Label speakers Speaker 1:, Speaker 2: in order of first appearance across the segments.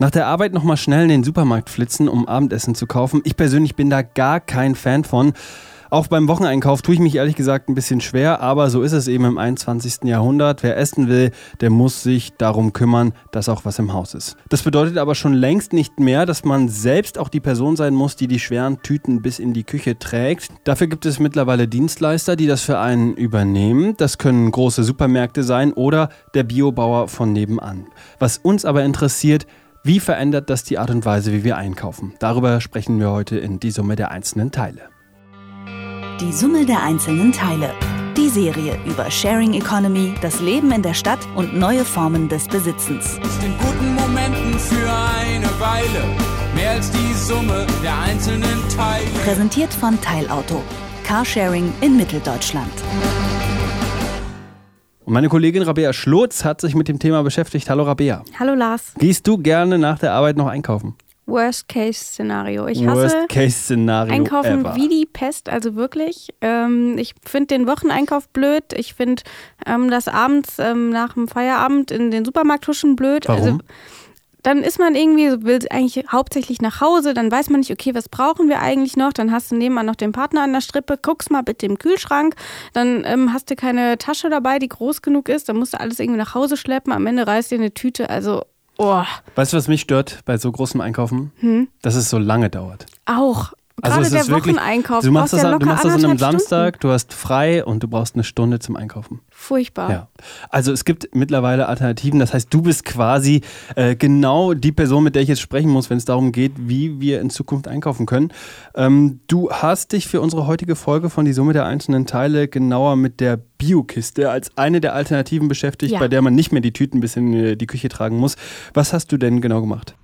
Speaker 1: Nach der Arbeit nochmal schnell in den Supermarkt flitzen, um Abendessen zu kaufen. Ich persönlich bin da gar kein Fan von. Auch beim Wocheneinkauf tue ich mich ehrlich gesagt ein bisschen schwer, aber so ist es eben im 21. Jahrhundert. Wer essen will, der muss sich darum kümmern, dass auch was im Haus ist. Das bedeutet aber schon längst nicht mehr, dass man selbst auch die Person sein muss, die die schweren Tüten bis in die Küche trägt. Dafür gibt es mittlerweile Dienstleister, die das für einen übernehmen. Das können große Supermärkte sein oder der Biobauer von nebenan. Was uns aber interessiert, wie verändert das die Art und Weise, wie wir einkaufen? Darüber sprechen wir heute in die Summe der einzelnen Teile.
Speaker 2: Die Summe der einzelnen Teile. Die Serie über Sharing Economy, das Leben in der Stadt und neue Formen des Besitzens.
Speaker 3: Aus den guten Momenten für eine Weile. Mehr als die Summe der einzelnen Teile.
Speaker 2: Präsentiert von Teilauto. Carsharing in Mitteldeutschland.
Speaker 1: Und meine Kollegin Rabea Schlotz hat sich mit dem Thema beschäftigt. Hallo Rabea.
Speaker 4: Hallo Lars.
Speaker 1: Gehst du gerne nach der Arbeit noch einkaufen?
Speaker 4: Worst-Case-Szenario. Ich hasse
Speaker 1: Worst-Case-Szenario
Speaker 4: Einkaufen
Speaker 1: ever.
Speaker 4: wie die Pest, also wirklich. Ähm, ich finde den Wocheneinkauf blöd. Ich finde ähm, das abends ähm, nach dem Feierabend in den Supermarkt huschen blöd.
Speaker 1: Warum?
Speaker 4: Also, dann ist man irgendwie, will eigentlich hauptsächlich nach Hause, dann weiß man nicht, okay, was brauchen wir eigentlich noch? Dann hast du nebenan noch den Partner an der Strippe, guckst mal bitte im Kühlschrank, dann ähm, hast du keine Tasche dabei, die groß genug ist, dann musst du alles irgendwie nach Hause schleppen, am Ende reißt dir eine Tüte, also, oh,
Speaker 1: Weißt du, was mich stört bei so großem Einkaufen?
Speaker 4: Hm?
Speaker 1: Dass es so lange dauert.
Speaker 4: auch.
Speaker 1: Also
Speaker 4: Gerade
Speaker 1: es
Speaker 4: der
Speaker 1: ist wirklich,
Speaker 4: Wocheneinkauf.
Speaker 1: du machst das,
Speaker 4: ja
Speaker 1: du machst das an einem Samstag,
Speaker 4: Stunden.
Speaker 1: du hast frei und du brauchst eine Stunde zum Einkaufen.
Speaker 4: Furchtbar.
Speaker 1: Ja. Also es gibt mittlerweile Alternativen. Das heißt, du bist quasi äh, genau die Person, mit der ich jetzt sprechen muss, wenn es darum geht, wie wir in Zukunft einkaufen können. Ähm, du hast dich für unsere heutige Folge von die Summe der einzelnen Teile genauer mit der Biokiste als eine der Alternativen beschäftigt,
Speaker 4: Ja.
Speaker 1: bei der man nicht mehr die Tüten bis in die Küche tragen muss. Was hast du denn genau gemacht?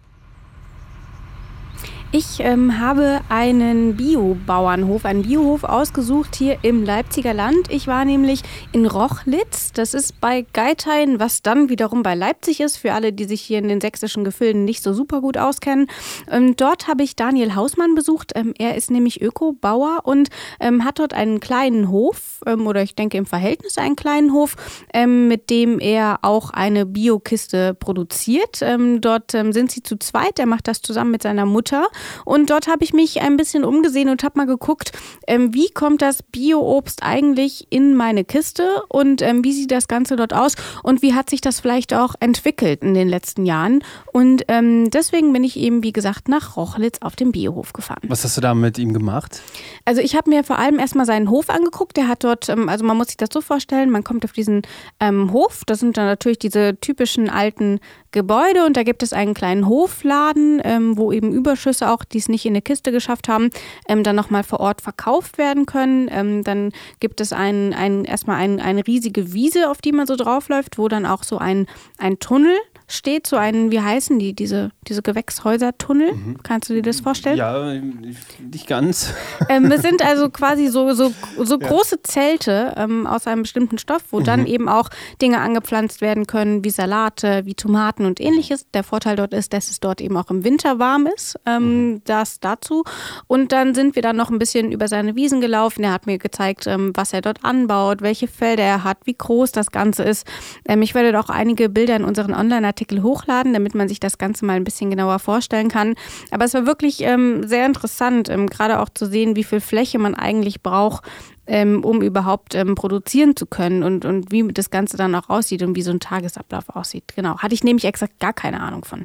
Speaker 4: Ich ähm, habe einen Biobauernhof, einen Biohof ausgesucht hier im Leipziger Land. Ich war nämlich in Rochlitz. Das ist bei Geithain, was dann wiederum bei Leipzig ist, für alle, die sich hier in den sächsischen Gefilden nicht so super gut auskennen. Ähm, dort habe ich Daniel Hausmann besucht. Ähm, er ist nämlich Ökobauer und ähm, hat dort einen kleinen Hof, ähm, oder ich denke im Verhältnis einen kleinen Hof, ähm, mit dem er auch eine Biokiste produziert. Dort sind sie zu zweit. Er macht das zusammen mit seiner Mutter. Und dort habe ich mich ein bisschen umgesehen und habe mal geguckt, ähm, wie kommt das Bio-Obst eigentlich in meine Kiste und ähm, wie sieht das Ganze dort aus und wie hat sich das vielleicht auch entwickelt in den letzten Jahren. Und ähm, deswegen bin ich eben, wie gesagt, nach Rochlitz auf den Biohof gefahren.
Speaker 1: Was hast du da mit ihm gemacht?
Speaker 4: Also ich habe mir vor allem erstmal seinen Hof angeguckt. Der hat dort, ähm, also man muss sich das so vorstellen, man kommt auf diesen ähm, Hof. Das sind dann natürlich diese typischen alten Gebäude und da gibt es einen kleinen Hofladen, ähm, wo eben Überschüsse auch, die es nicht in eine Kiste geschafft haben, ähm, dann nochmal vor Ort verkauft werden können. Ähm, dann gibt es ein, ein, erstmal ein, eine riesige Wiese, auf die man so draufläuft, wo dann auch so ein, ein Tunnel steht, so ein, wie heißen die, diese, diese Gewächshäuser-Tunnel? Kannst du dir das vorstellen?
Speaker 1: Ja, nicht ganz.
Speaker 4: Ähm, es sind also quasi so, so, so große Zelte ähm, aus einem bestimmten Stoff, wo dann eben auch Dinge angepflanzt werden können, wie Salate, wie Tomaten und ähnliches. Der Vorteil dort ist, dass es dort eben auch im Winter warm ist. Ähm, Das dazu. Und dann sind wir dann noch ein bisschen über seine Wiesen gelaufen. Er hat mir gezeigt, ähm, was er dort anbaut, welche Felder er hat, wie groß das Ganze ist. Ähm, ich werde auch einige Bilder in unseren Online-Artikel hochladen, damit man sich das Ganze mal ein bisschen genauer vorstellen kann. Aber es war wirklich ähm, sehr interessant, ähm, gerade auch zu sehen, wie viel Fläche man eigentlich braucht, ähm, um überhaupt ähm, produzieren zu können und, und wie das Ganze dann auch aussieht und wie so ein Tagesablauf aussieht. Genau. Hatte ich nämlich exakt gar keine Ahnung von.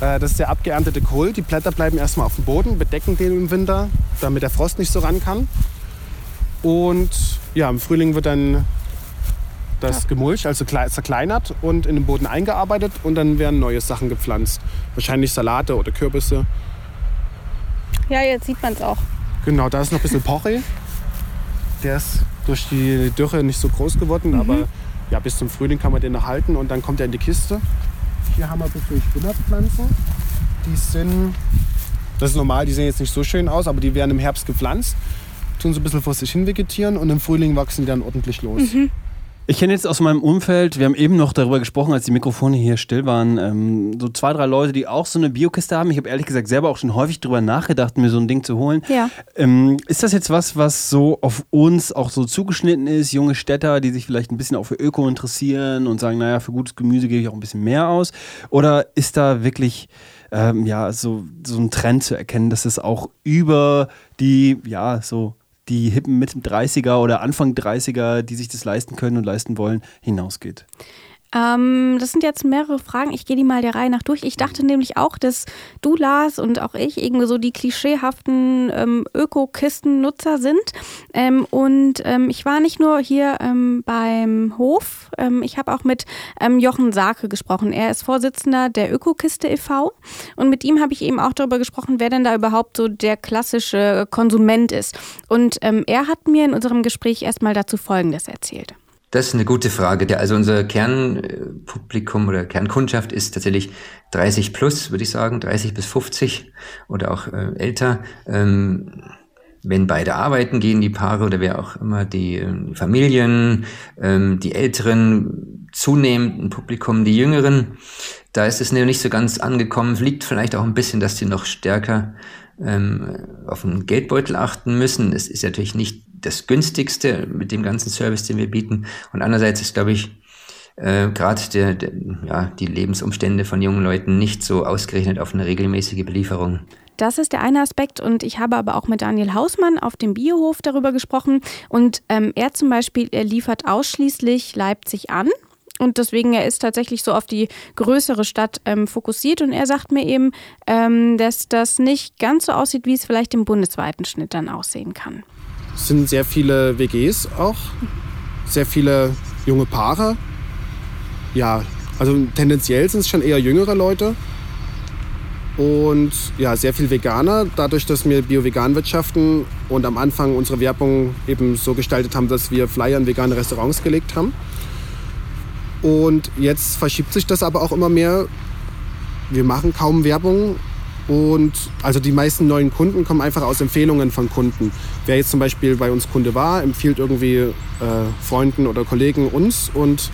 Speaker 5: Äh, Das ist der abgeerntete Kohl. Die Blätter bleiben erstmal auf dem Boden, bedecken den im Winter, damit der Frost nicht so ran kann. Und ja, im Frühling wird dann das gemulcht, also klei- zerkleinert und in den Boden eingearbeitet und dann werden neue Sachen gepflanzt. Wahrscheinlich Salate oder Kürbisse.
Speaker 4: Ja, jetzt sieht man es auch.
Speaker 5: Genau, da ist noch ein bisschen Porree. Der ist durch die Dürre nicht so groß geworden, aber ja, bis zum Frühling kann man den erhalten und dann kommt er in die Kiste. Hier haben wir ein bisschen Spinatpflanzen. Die sind, das ist normal, die sehen jetzt nicht so schön aus, aber die werden im Herbst gepflanzt, tun so ein bisschen vor sich hin vegetieren und im Frühling wachsen die dann ordentlich los.
Speaker 1: Ich kenne jetzt aus meinem Umfeld, wir haben eben noch darüber gesprochen, als die Mikrofone hier still waren, ähm, so zwei, drei Leute, die auch so eine Biokiste haben. Ich habe ehrlich gesagt selber auch schon häufig darüber nachgedacht, mir so ein Ding zu holen.
Speaker 4: Ja.
Speaker 1: Ähm, ist das jetzt was, was so auf uns auch so zugeschnitten ist, junge Städter, die sich vielleicht ein bisschen auch für Öko interessieren und sagen, naja, für gutes Gemüse gebe ich auch ein bisschen mehr aus? Oder ist da wirklich ähm, ja, so, so ein Trend zu erkennen, dass es auch über die, ja, so die hippen Mitte 30er oder Anfang 30er, die sich das leisten können und leisten wollen, hinausgeht?
Speaker 4: Ähm, das sind jetzt mehrere Fragen. Ich gehe die mal der Reihe nach durch. Ich dachte nämlich auch, dass du, Lars, und auch ich irgendwie so die klischeehaften ähm, Öko-Kisten-Nutzer sind. Ähm, und ähm, ich war nicht nur hier ähm, beim Hof, ähm, ich habe auch mit ähm, Jochen Sake gesprochen. Er ist Vorsitzender der Ökokiste e.V. Und mit ihm habe ich eben auch darüber gesprochen, wer denn da überhaupt so der klassische Konsument ist. Und er hat mir in unserem Gespräch erstmal dazu Folgendes erzählt.
Speaker 6: Das ist eine gute Frage. Also unser Kernpublikum oder Kernkundschaft ist tatsächlich 30 plus, würde ich sagen, 30 bis 50 oder auch äh, älter. Ähm, wenn beide arbeiten gehen, die Paare oder wer auch immer, die, ähm, Familien, ähm, die Älteren, zunehmend ein Publikum, die Jüngeren, da ist es nicht so ganz angekommen. Liegt vielleicht auch ein bisschen, dass die noch stärker auf den Geldbeutel achten müssen. Es ist natürlich nicht das günstigste mit dem ganzen Service, den wir bieten. Und andererseits ist, glaube ich, äh, gerade der, der, ja, die Lebensumstände von jungen Leuten nicht so ausgerechnet auf eine regelmäßige Belieferung.
Speaker 4: Das ist der eine Aspekt und ich habe aber auch mit Daniel Hausmann auf dem Biohof darüber gesprochen und ähm, er zum Beispiel, er liefert ausschließlich Leipzig an und deswegen, er ist tatsächlich so auf die größere Stadt ähm, fokussiert. Und er sagt mir eben, ähm, dass das nicht ganz so aussieht, wie es vielleicht im bundesweiten Schnitt dann aussehen kann.
Speaker 5: Es sind sehr viele WGs auch, sehr viele junge Paare. Ja, also tendenziell sind es schon eher jüngere Leute. Und ja, sehr viel Veganer, dadurch, dass wir bio-vegan wirtschaften und am Anfang unsere Werbung eben so gestaltet haben, dass wir Flyer in vegane Restaurants gelegt haben. Und jetzt verschiebt sich das aber auch immer mehr. Wir machen kaum Werbung und also die meisten neuen Kunden kommen einfach aus Empfehlungen von Kunden. Wer jetzt zum Beispiel bei uns Kunde war, empfiehlt irgendwie äh, Freunden oder Kollegen uns und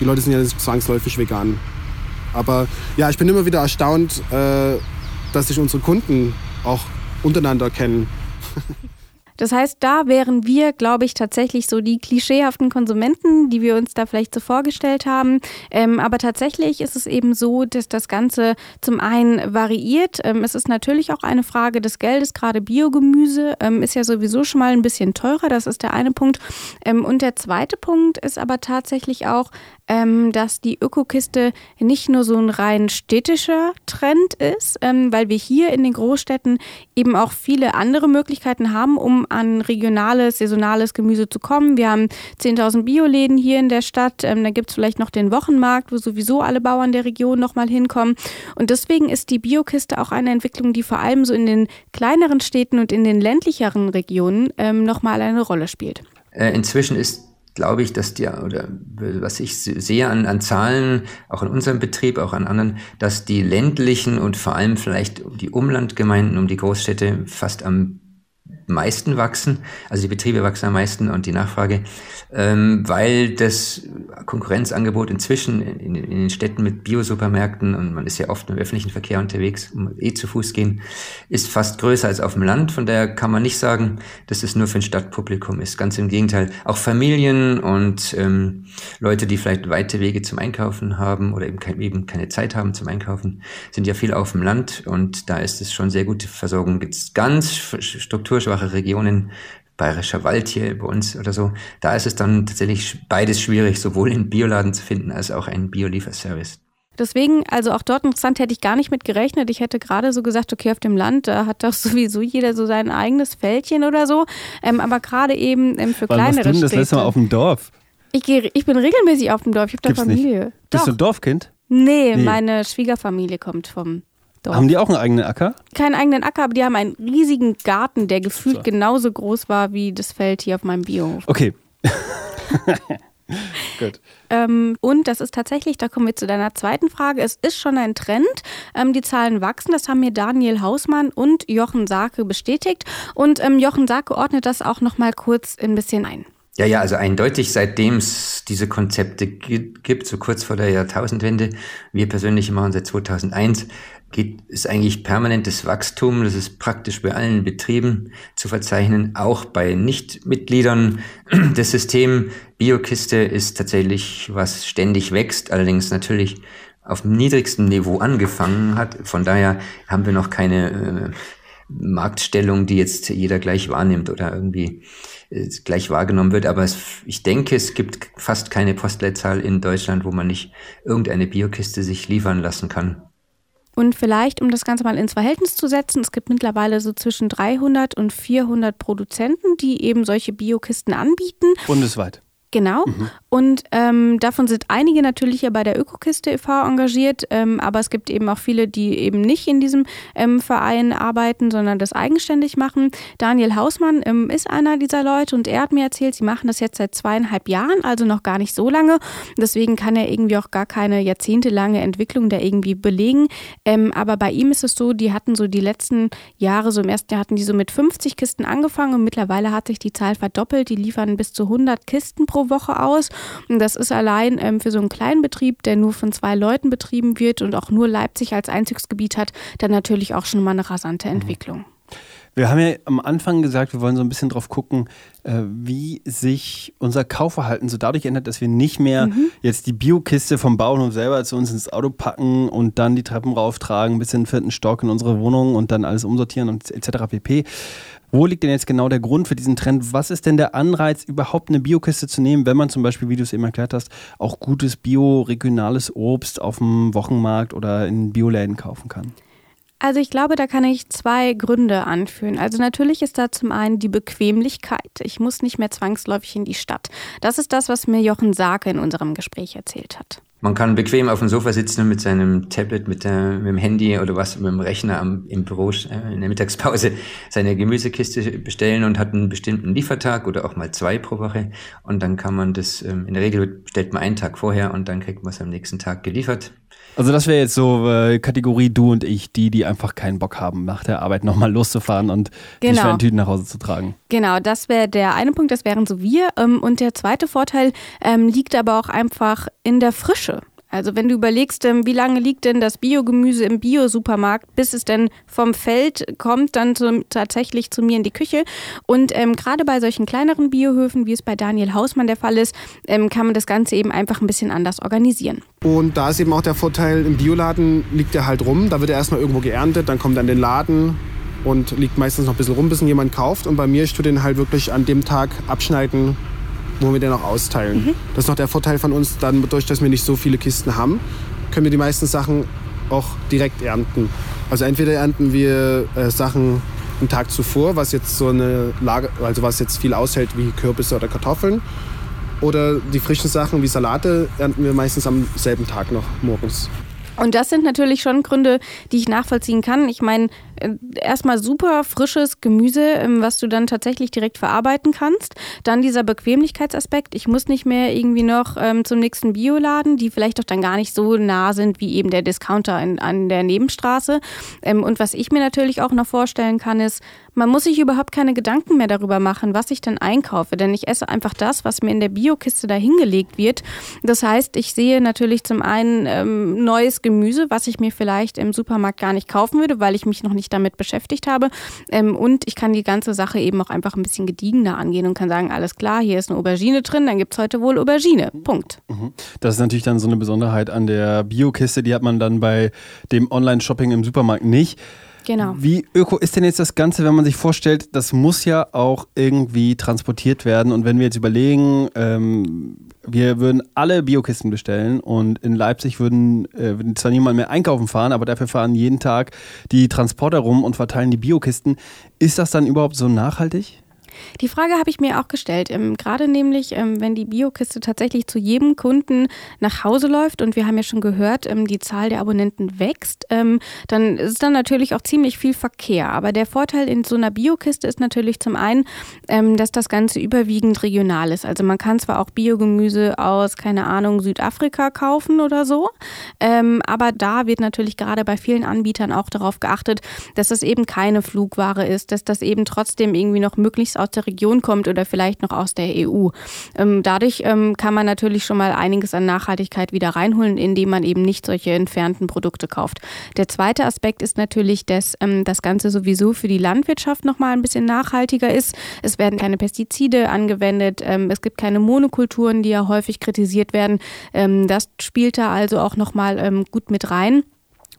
Speaker 5: die Leute sind ja nicht zwangsläufig vegan. Aber ja, ich bin immer wieder erstaunt, äh, dass sich unsere Kunden auch untereinander kennen.
Speaker 4: Das heißt, da wären wir, glaube ich, tatsächlich so die klischeehaften Konsumenten, die wir uns da vielleicht so vorgestellt haben. Ähm, aber tatsächlich ist es eben so, dass das Ganze zum einen variiert. Ähm, es ist natürlich auch eine Frage des Geldes. Gerade Biogemüse ähm, ist ja sowieso schon mal ein bisschen teurer. Das ist der eine Punkt. Ähm, und der zweite Punkt ist aber tatsächlich auch, ähm, dass die Ökokiste nicht nur so ein rein städtischer Trend ist, ähm, weil wir hier in den Großstädten eben auch viele andere Möglichkeiten haben, um an regionales, saisonales Gemüse zu kommen. Wir haben 10.000 Bioläden hier in der Stadt. Ähm, da gibt es vielleicht noch den Wochenmarkt, wo sowieso alle Bauern der Region nochmal hinkommen. Und deswegen ist die Biokiste auch eine Entwicklung, die vor allem so in den kleineren Städten und in den ländlicheren Regionen ähm, nochmal eine Rolle spielt.
Speaker 6: Äh, inzwischen ist glaube ich, dass die, oder was ich sehe an, an Zahlen, auch in unserem Betrieb, auch an anderen, dass die ländlichen und vor allem vielleicht die Umlandgemeinden um die Großstädte fast am meisten wachsen, also die Betriebe wachsen am meisten und die Nachfrage, ähm, weil das Konkurrenzangebot inzwischen in, in, den Städten mit Biosupermärkten und man ist ja oft im öffentlichen Verkehr unterwegs, eh zu Fuß gehen, ist fast größer als auf dem Land. Von daher kann man nicht sagen, dass es nur für ein Stadtpublikum ist. Ganz im Gegenteil. Auch Familien und ähm, Leute, die vielleicht weite Wege zum Einkaufen haben oder eben, kein, eben keine Zeit haben zum Einkaufen, sind ja viel auf dem Land und da ist es schon sehr gute Versorgung. Gibt es ganz strukturschwache Regionen, Bayerischer Wald hier bei uns oder so, da ist es dann tatsächlich beides schwierig, sowohl in Bioladen zu finden als auch einen Biolieferservice.
Speaker 4: Deswegen, also auch dort interessant, hätte ich gar nicht mit gerechnet. Ich hätte gerade so gesagt, okay, auf dem Land, da hat doch sowieso jeder so sein eigenes Fältchen oder so. Ähm, aber gerade eben ähm, für Wann kleinere
Speaker 1: Städte. das letzte Mal auf dem Dorf?
Speaker 4: Ich, geh, ich bin regelmäßig auf dem Dorf. Ich habe da
Speaker 1: Gibt's
Speaker 4: Familie.
Speaker 1: Nicht. Bist du ein Dorfkind?
Speaker 4: Nee, nee, meine Schwiegerfamilie kommt vom Dorf.
Speaker 1: Haben die auch einen eigenen Acker?
Speaker 4: Keinen eigenen Acker, aber die haben einen riesigen Garten, der gefühlt so. genauso groß war wie das Feld hier auf meinem Biohof.
Speaker 1: Okay.
Speaker 4: Gut. Ähm, und das ist tatsächlich, da kommen wir zu deiner zweiten Frage, es ist schon ein Trend. Ähm, die Zahlen wachsen, das haben mir Daniel Hausmann und Jochen Sake bestätigt. Und ähm, Jochen Sake ordnet das auch nochmal kurz ein bisschen ein.
Speaker 6: Ja, ja, also eindeutig, seitdem es diese Konzepte gibt, so kurz vor der Jahrtausendwende, wir persönlich machen seit 2001, geht, ist eigentlich permanentes Wachstum. Das ist praktisch bei allen Betrieben zu verzeichnen, auch bei Nichtmitgliedern. Das System Biokiste ist tatsächlich was ständig wächst, allerdings natürlich auf dem niedrigsten Niveau angefangen hat. Von daher haben wir noch keine äh, Marktstellung, die jetzt jeder gleich wahrnimmt oder irgendwie äh, gleich wahrgenommen wird. Aber es, ich denke, es gibt fast keine Postleitzahl in Deutschland, wo man nicht irgendeine Biokiste sich liefern lassen kann.
Speaker 4: Und vielleicht, um das Ganze mal ins Verhältnis zu setzen, es gibt mittlerweile so zwischen 300 und 400 Produzenten, die eben solche Biokisten anbieten.
Speaker 1: Bundesweit.
Speaker 4: Genau. Mhm. Und ähm, davon sind einige natürlich ja bei der Ökokiste e.V. engagiert, ähm, aber es gibt eben auch viele, die eben nicht in diesem ähm, Verein arbeiten, sondern das eigenständig machen. Daniel Hausmann ähm, ist einer dieser Leute und er hat mir erzählt, sie machen das jetzt seit zweieinhalb Jahren, also noch gar nicht so lange. Deswegen kann er irgendwie auch gar keine jahrzehntelange Entwicklung da irgendwie belegen. Ähm, aber bei ihm ist es so, die hatten so die letzten Jahre, so im ersten Jahr hatten die so mit 50 Kisten angefangen und mittlerweile hat sich die Zahl verdoppelt. Die liefern bis zu 100 Kisten pro Woche aus. Und das ist allein ähm, für so einen kleinen Betrieb, der nur von zwei Leuten betrieben wird und auch nur Leipzig als Einzugsgebiet hat, dann natürlich auch schon mal eine rasante mhm. Entwicklung.
Speaker 1: Wir haben ja am Anfang gesagt, wir wollen so ein bisschen drauf gucken, äh, wie sich unser Kaufverhalten so dadurch ändert, dass wir nicht mehr mhm. jetzt die Biokiste vom Bauernhof selber zu uns ins Auto packen und dann die Treppen rauftragen bis in den vierten Stock in unsere Wohnung und dann alles umsortieren und etc. pp. Wo liegt denn jetzt genau der Grund für diesen Trend? Was ist denn der Anreiz, überhaupt eine Biokiste zu nehmen, wenn man zum Beispiel, wie du es eben erklärt hast, auch gutes bio-regionales Obst auf dem Wochenmarkt oder in Bioläden kaufen kann?
Speaker 4: Also ich glaube, da kann ich zwei Gründe anführen. Also natürlich ist da zum einen die Bequemlichkeit. Ich muss nicht mehr zwangsläufig in die Stadt. Das ist das, was mir Jochen Sake in unserem Gespräch erzählt hat.
Speaker 6: Man kann bequem auf dem Sofa sitzen und mit seinem Tablet, mit, der, mit dem Handy oder was, mit dem Rechner am, im Büro äh, in der Mittagspause seine Gemüsekiste bestellen und hat einen bestimmten Liefertag oder auch mal zwei pro Woche. Und dann kann man das, ähm, in der Regel bestellt man einen Tag vorher und dann kriegt man es am nächsten Tag geliefert.
Speaker 1: Also das wäre jetzt so äh, Kategorie du und ich, die, die einfach keinen Bock haben, nach der Arbeit nochmal loszufahren und genau. die schweren Tüten nach Hause zu tragen.
Speaker 4: Genau, das wäre der eine Punkt, das wären so wir. Ähm, und der zweite Vorteil ähm, liegt aber auch einfach in der Frische. Also wenn du überlegst, ähm, wie lange liegt denn das Biogemüse im Biosupermarkt, bis es denn vom Feld kommt, dann zum, tatsächlich zu mir in die Küche. Und ähm, gerade bei solchen kleineren Biohöfen, wie es bei Daniel Hausmann der Fall ist, ähm, kann man das Ganze eben einfach ein bisschen anders organisieren.
Speaker 5: Und da ist eben auch der Vorteil, im Bioladen liegt er halt rum. Da wird er erstmal irgendwo geerntet, dann kommt er in den Laden und liegt meistens noch ein bisschen rum, bis ihn jemand kauft. Und bei mir, ich tue den halt wirklich an dem Tag abschneiden, wo wir den auch austeilen. Mhm. Das ist noch der Vorteil von uns, dann dadurch, dass wir nicht so viele Kisten haben, können wir die meisten Sachen auch direkt ernten. Also entweder ernten wir äh, Sachen einen Tag zuvor, was jetzt so eine Lage, also was jetzt viel aushält wie Kürbisse oder Kartoffeln. Oder die frischen Sachen wie Salate ernten wir meistens am selben Tag noch morgens.
Speaker 4: Und das sind natürlich schon Gründe, die ich nachvollziehen kann. Ich meine, erstmal super frisches Gemüse, ähm, was du dann tatsächlich direkt verarbeiten kannst. Dann dieser Bequemlichkeitsaspekt. Ich muss nicht mehr irgendwie noch ähm, zum nächsten Bioladen, die vielleicht doch dann gar nicht so nah sind wie eben der Discounter in, an der Nebenstraße. Ähm, und was ich mir natürlich auch noch vorstellen kann, ist, man muss sich überhaupt keine Gedanken mehr darüber machen, was ich denn einkaufe, denn ich esse einfach das, was mir in der Biokiste da hingelegt wird. Das heißt, ich sehe natürlich zum einen ähm, neues Gemüse, was ich mir vielleicht im Supermarkt gar nicht kaufen würde, weil ich mich noch nicht damit beschäftigt habe. Ähm, und ich kann die ganze Sache eben auch einfach ein bisschen gediegener angehen und kann sagen, alles klar, hier ist eine Aubergine drin, dann gibt es heute wohl Aubergine. Punkt.
Speaker 1: Mhm. Das ist natürlich dann so eine Besonderheit an der Biokiste, die hat man dann bei dem Online-Shopping im Supermarkt nicht.
Speaker 4: Genau.
Speaker 1: Wie öko ist denn jetzt das Ganze, wenn man sich vorstellt, das muss ja auch irgendwie transportiert werden. Und wenn wir jetzt überlegen, ähm, wir würden alle Biokisten bestellen und in Leipzig würden, äh, würden zwar niemand mehr einkaufen fahren, aber dafür fahren jeden Tag die Transporter rum und verteilen die Biokisten. Ist das dann überhaupt so nachhaltig?
Speaker 4: Die Frage habe ich mir auch gestellt. Ähm, gerade nämlich, ähm, wenn die Biokiste tatsächlich zu jedem Kunden nach Hause läuft und wir haben ja schon gehört, ähm, die Zahl der Abonnenten wächst, ähm, dann ist dann natürlich auch ziemlich viel Verkehr. Aber der Vorteil in so einer Biokiste ist natürlich zum einen, ähm, dass das Ganze überwiegend regional ist. Also man kann zwar auch Biogemüse aus, keine Ahnung, Südafrika kaufen oder so, ähm, aber da wird natürlich gerade bei vielen Anbietern auch darauf geachtet, dass das eben keine Flugware ist, dass das eben trotzdem irgendwie noch möglichst aus aus der Region kommt oder vielleicht noch aus der EU. Ähm, dadurch ähm, kann man natürlich schon mal einiges an Nachhaltigkeit wieder reinholen, indem man eben nicht solche entfernten Produkte kauft. Der zweite Aspekt ist natürlich, dass ähm, das Ganze sowieso für die Landwirtschaft nochmal ein bisschen nachhaltiger ist. Es werden keine Pestizide angewendet, es gibt keine Monokulturen, die ja häufig kritisiert werden. Das spielt da also auch nochmal ähm, gut mit rein.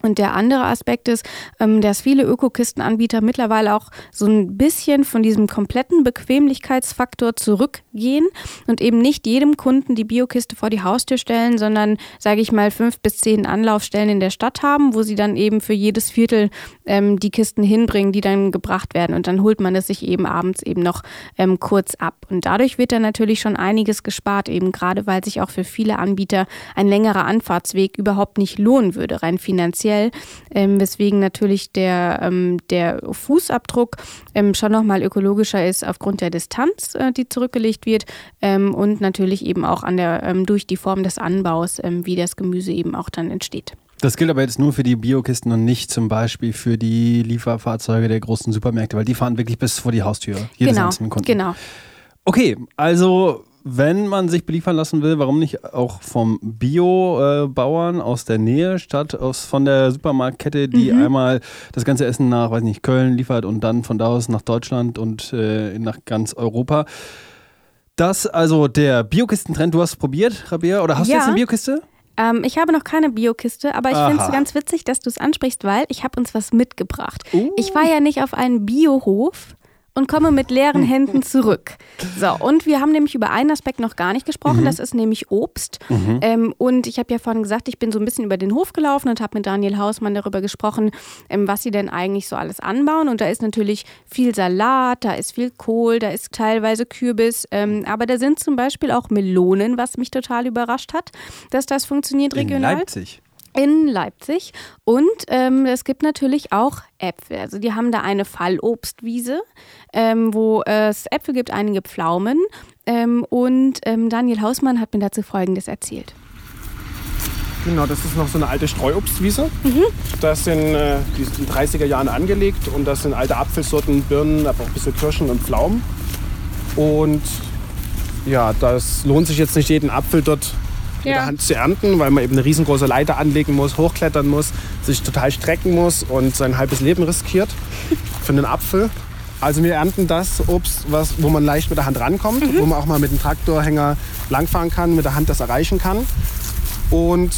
Speaker 4: Und der andere Aspekt ist, ähm, dass viele Ökokistenanbieter mittlerweile auch so ein bisschen von diesem kompletten Bequemlichkeitsfaktor zurückgehen und eben nicht jedem Kunden die Biokiste vor die Haustür stellen, sondern, sage ich mal, fünf bis zehn Anlaufstellen in der Stadt haben, wo sie dann eben für jedes Viertel ähm, die Kisten hinbringen, die dann gebracht werden. Und dann holt man es sich eben abends eben noch ähm, kurz ab. Und dadurch wird dann natürlich schon einiges gespart, eben gerade weil sich auch für viele Anbieter ein längerer Anfahrtsweg überhaupt nicht lohnen würde, rein finanziell speziell, ähm, weswegen natürlich der, ähm, der Fußabdruck ähm, schon nochmal ökologischer ist aufgrund der Distanz, äh, die zurückgelegt wird ähm, und natürlich eben auch an der, ähm, durch die Form des Anbaus, ähm, wie das Gemüse eben auch dann entsteht.
Speaker 1: Das gilt aber jetzt nur für die Biokisten und nicht zum Beispiel für die Lieferfahrzeuge der großen Supermärkte, weil die fahren wirklich bis vor die Haustür. Jedes
Speaker 4: genau,
Speaker 1: einzelnen Kunden.
Speaker 4: genau.
Speaker 1: Okay, also wenn man sich beliefern lassen will, warum nicht auch vom Bio-Bauern aus der Nähe statt aus, von der Supermarktkette, die
Speaker 4: Mhm.
Speaker 1: einmal das ganze Essen nach, weiß nicht, Köln liefert und dann von da aus nach Deutschland und äh, nach ganz Europa. Das also der Biokistentrend. Du hast es probiert, Rabea, oder hast du
Speaker 4: Ja.
Speaker 1: jetzt eine Biokiste?
Speaker 4: Ähm, ich habe noch keine Biokiste, aber ich finde es ganz witzig, dass du es ansprichst, weil ich habe uns was mitgebracht.
Speaker 1: Uh.
Speaker 4: Ich war ja nicht auf einen Biohof und komme mit leeren Händen zurück. So, und wir haben nämlich über einen Aspekt noch gar nicht gesprochen, das ist nämlich Obst. Ähm, und ich habe ja vorhin gesagt, ich bin so ein bisschen über den Hof gelaufen und habe mit Daniel Hausmann darüber gesprochen, ähm, was sie denn eigentlich so alles anbauen. Und da ist natürlich viel Salat, da ist viel Kohl, da ist teilweise Kürbis, ähm, aber da sind zum Beispiel auch Melonen, was mich total überrascht hat, dass das funktioniert regional
Speaker 1: In Leipzig.
Speaker 4: In Leipzig. Und ähm, es gibt natürlich auch Äpfel. Also die haben da eine Fallobstwiese, ähm, wo es Äpfel gibt, einige Pflaumen. Ähm, und ähm, Daniel Hausmann hat mir dazu Folgendes erzählt.
Speaker 5: Genau, das ist noch so eine alte Streuobstwiese. Das sind äh, die ist in den 30er Jahren angelegt und das sind alte Apfelsorten, Birnen, aber auch ein bisschen Kirschen und Pflaumen. Und ja, das lohnt sich jetzt nicht jeden Apfel dort mit der Hand zu ernten, weil man eben eine riesengroße Leiter anlegen muss, hochklettern muss, sich total strecken muss und sein halbes Leben riskiert für einen Apfel. Also wir ernten das Obst, was, wo man leicht mit der Hand rankommt, wo man auch mal mit dem Traktorhänger langfahren kann, mit der Hand das erreichen kann. Und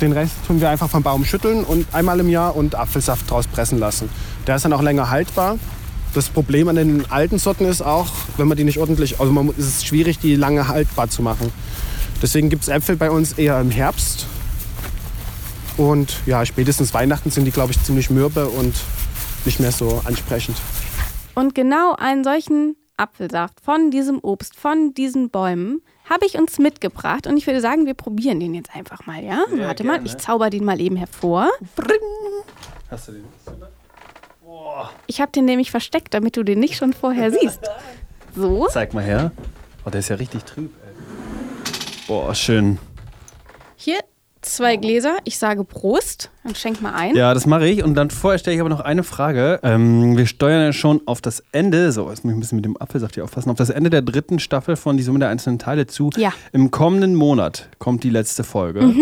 Speaker 5: den Rest tun wir einfach vom Baum schütteln und einmal im Jahr und Apfelsaft draus pressen lassen. Der ist dann auch länger haltbar. Das Problem an den alten Sorten ist auch, wenn man die nicht ordentlich, also man, mu- es ist schwierig, die lange haltbar zu machen. Deswegen gibt es Äpfel bei uns eher im Herbst. Und ja, spätestens Weihnachten sind die, glaube ich, ziemlich mürbe und nicht mehr so ansprechend.
Speaker 4: Und genau einen solchen Apfelsaft von diesem Obst, von diesen Bäumen, habe ich uns mitgebracht. Und ich würde sagen, wir probieren den jetzt einfach mal, ja? Warte mal, ich zauber den mal eben hervor.
Speaker 1: Hast du den?
Speaker 4: Ich habe den nämlich versteckt, damit du den nicht schon vorher siehst. So.
Speaker 1: Zeig mal her. Oh, der ist ja richtig trüb. Boah, schön.
Speaker 4: Hier zwei Gläser. Ich sage Prost. Dann schenk mal ein.
Speaker 1: Ja, das mache ich. Und dann vorher stelle ich aber noch eine Frage. Ähm, wir steuern ja schon auf das Ende, so, jetzt muss ich ein bisschen mit dem Apfelsaft hier aufpassen, auf das Ende der dritten Staffel von Die Summe der einzelnen Teile zu.
Speaker 4: Ja.
Speaker 1: Im kommenden Monat kommt die letzte Folge.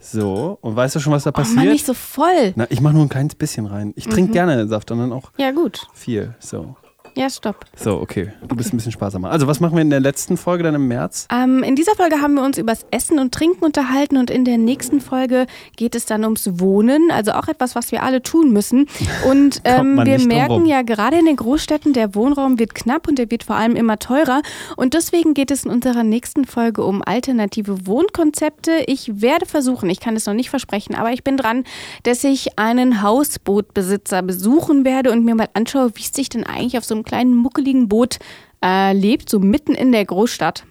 Speaker 1: So, und weißt du schon, was da
Speaker 4: oh Mann,
Speaker 1: passiert?
Speaker 4: nicht so voll.
Speaker 1: Na, ich mache nur ein kleines bisschen rein. Ich trinke gerne Saft und dann auch
Speaker 4: Ja, gut.
Speaker 1: viel. So.
Speaker 4: Ja, stopp.
Speaker 1: So, okay. Du bist ein bisschen sparsamer. Also, was machen wir in der letzten Folge dann im März?
Speaker 4: Ähm, in dieser Folge haben wir uns übers Essen und Trinken unterhalten und in der nächsten Folge geht es dann ums Wohnen, also auch etwas, was wir alle tun müssen. Und ähm, wir merken ja gerade in den Großstädten, der Wohnraum wird knapp und der wird vor allem immer teurer. Und deswegen geht es in unserer nächsten Folge um alternative Wohnkonzepte. Ich werde versuchen, ich kann es noch nicht versprechen, aber ich bin dran, dass ich einen Hausbootbesitzer besuchen werde und mir mal anschaue, wie es sich denn eigentlich auf so einem kleinen muckeligen Boot äh, lebt, so mitten in der Großstadt.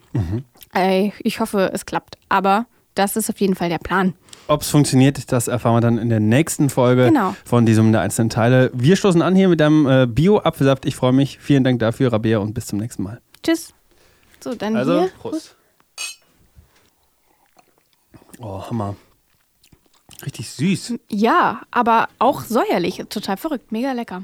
Speaker 4: Äh, ich hoffe, es klappt. Aber das ist auf jeden Fall der Plan.
Speaker 1: Ob es funktioniert, das erfahren wir dann in der nächsten Folge
Speaker 4: Genau.
Speaker 1: von diesem der einzelnen Teile. Wir stoßen an hier mit einem äh, Bio-Apfelsaft. Ich freue mich. Vielen Dank dafür, Rabea, und bis zum nächsten Mal.
Speaker 4: Tschüss. So, dann
Speaker 1: Also,
Speaker 4: hier.
Speaker 1: Prost. Oh, Hammer. Richtig süß.
Speaker 4: Ja, aber auch säuerlich. Total verrückt. Mega lecker.